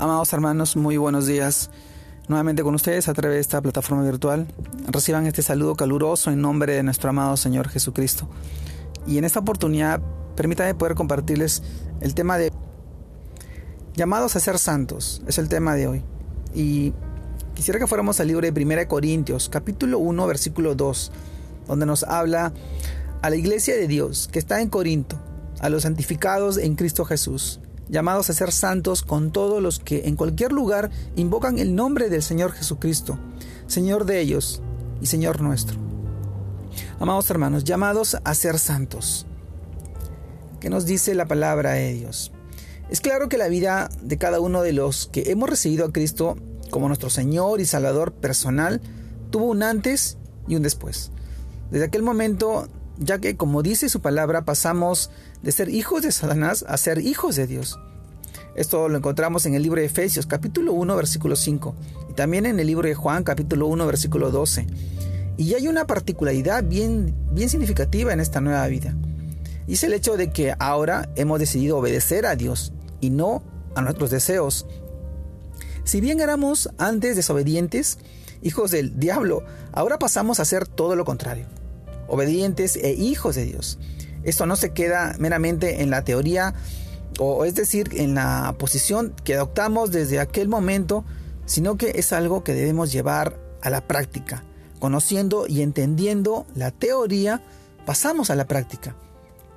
Amados hermanos, muy buenos días. Nuevamente con ustedes a través de esta plataforma virtual. Reciban este saludo caluroso en nombre de nuestro amado Señor Jesucristo. Y en esta oportunidad, permítanme poder compartirles el tema de llamados a ser santos. Es el tema de hoy. Y quisiera que fuéramos al libro de 1 Corintios, capítulo 1, versículo 2, donde nos habla a la iglesia de Dios que está en Corinto, a los santificados en Cristo Jesús llamados a ser santos con todos los que en cualquier lugar invocan el nombre del Señor Jesucristo, Señor de ellos y Señor nuestro. Amados hermanos, llamados a ser santos. ¿Qué nos dice la palabra de Dios? Es claro que la vida de cada uno de los que hemos recibido a Cristo como nuestro Señor y Salvador personal tuvo un antes y un después. Desde aquel momento ya que, como dice su palabra, pasamos de ser hijos de Satanás a ser hijos de Dios. Esto lo encontramos en el libro de Efesios, capítulo 1, versículo 5, y también en el libro de Juan, capítulo 1, versículo 12. Y hay una particularidad bien, bien significativa en esta nueva vida. Y es el hecho de que ahora hemos decidido obedecer a Dios y no a nuestros deseos. Si bien éramos antes desobedientes, hijos del diablo, ahora pasamos a ser todo lo contrario obedientes e hijos de Dios. Esto no se queda meramente en la teoría, o es decir, en la posición que adoptamos desde aquel momento, sino que es algo que debemos llevar a la práctica. Conociendo y entendiendo la teoría, pasamos a la práctica.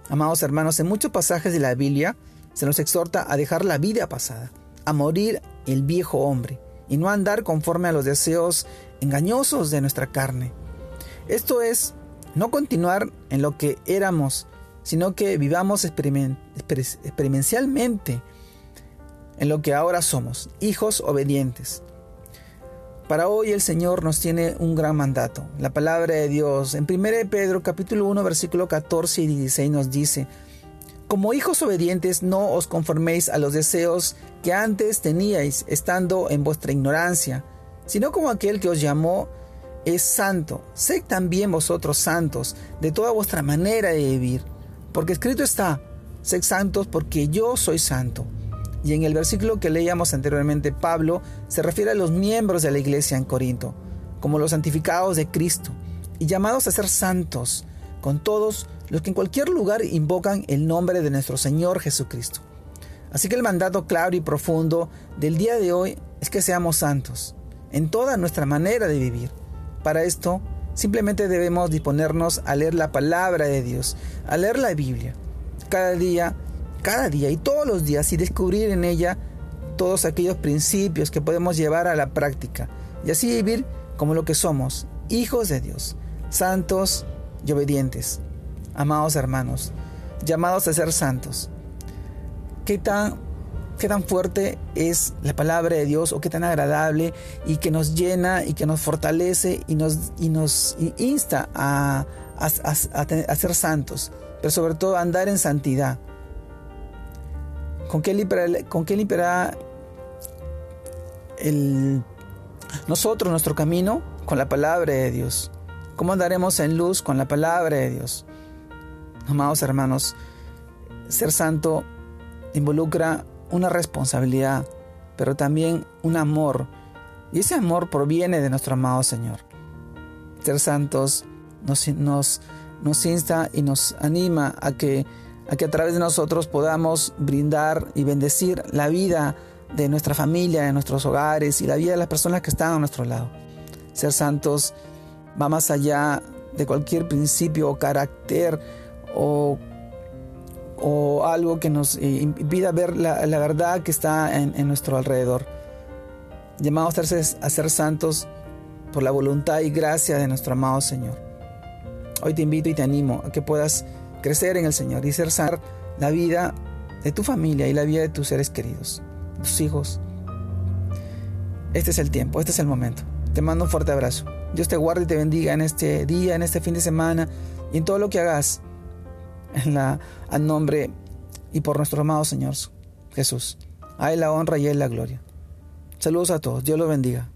Amados hermanos, en muchos pasajes de la Biblia se nos exhorta a dejar la vida pasada, a morir el viejo hombre y no andar conforme a los deseos engañosos de nuestra carne. Esto es no continuar en lo que éramos, sino que vivamos experiencialmente en lo que ahora somos, hijos obedientes. Para hoy el Señor nos tiene un gran mandato. La palabra de Dios en 1 Pedro capítulo 1 versículo 14 y 16 nos dice, como hijos obedientes no os conforméis a los deseos que antes teníais estando en vuestra ignorancia, sino como aquel que os llamó es santo. Sed también vosotros santos de toda vuestra manera de vivir. Porque escrito está, sed santos porque yo soy santo. Y en el versículo que leíamos anteriormente, Pablo se refiere a los miembros de la iglesia en Corinto, como los santificados de Cristo, y llamados a ser santos, con todos los que en cualquier lugar invocan el nombre de nuestro Señor Jesucristo. Así que el mandato claro y profundo del día de hoy es que seamos santos, en toda nuestra manera de vivir para esto, simplemente debemos disponernos a leer la palabra de Dios, a leer la Biblia, cada día, cada día y todos los días y descubrir en ella todos aquellos principios que podemos llevar a la práctica y así vivir como lo que somos, hijos de Dios, santos y obedientes. Amados hermanos, llamados a ser santos. ¿Qué tan qué tan fuerte es la palabra de Dios o qué tan agradable y que nos llena y que nos fortalece y nos, y nos insta a, a, ser santos, pero sobre todo a andar en santidad. ¿Con qué limpiará, con qué limpiará el, nosotros nuestro camino? Con la palabra de Dios. ¿Cómo andaremos en luz con la palabra de Dios? Amados hermanos, ser santo involucra una responsabilidad, pero también un amor. Y ese amor proviene de nuestro amado Señor. Ser santos nos, insta y nos anima a que, a que a través de nosotros podamos brindar y bendecir la vida de nuestra familia, de nuestros hogares y la vida de las personas que están a nuestro lado. Ser santos va más allá de cualquier principio o carácter o o algo que nos eh, impida ver la, verdad que está en, nuestro alrededor. Llamados a ser, santos por la voluntad y gracia de nuestro amado Señor. Hoy te invito y te animo a que puedas crecer en el Señor y ser santo la vida de tu familia y la vida de tus seres queridos, tus hijos. Este es el tiempo, este es el momento. Te mando un fuerte abrazo. Dios te guarde y te bendiga en este día, en este fin de semana y en todo lo que hagas en la, al nombre y por nuestro amado Señor Jesús. A Él la honra y a Él la gloria. Saludos a todos. Dios los bendiga.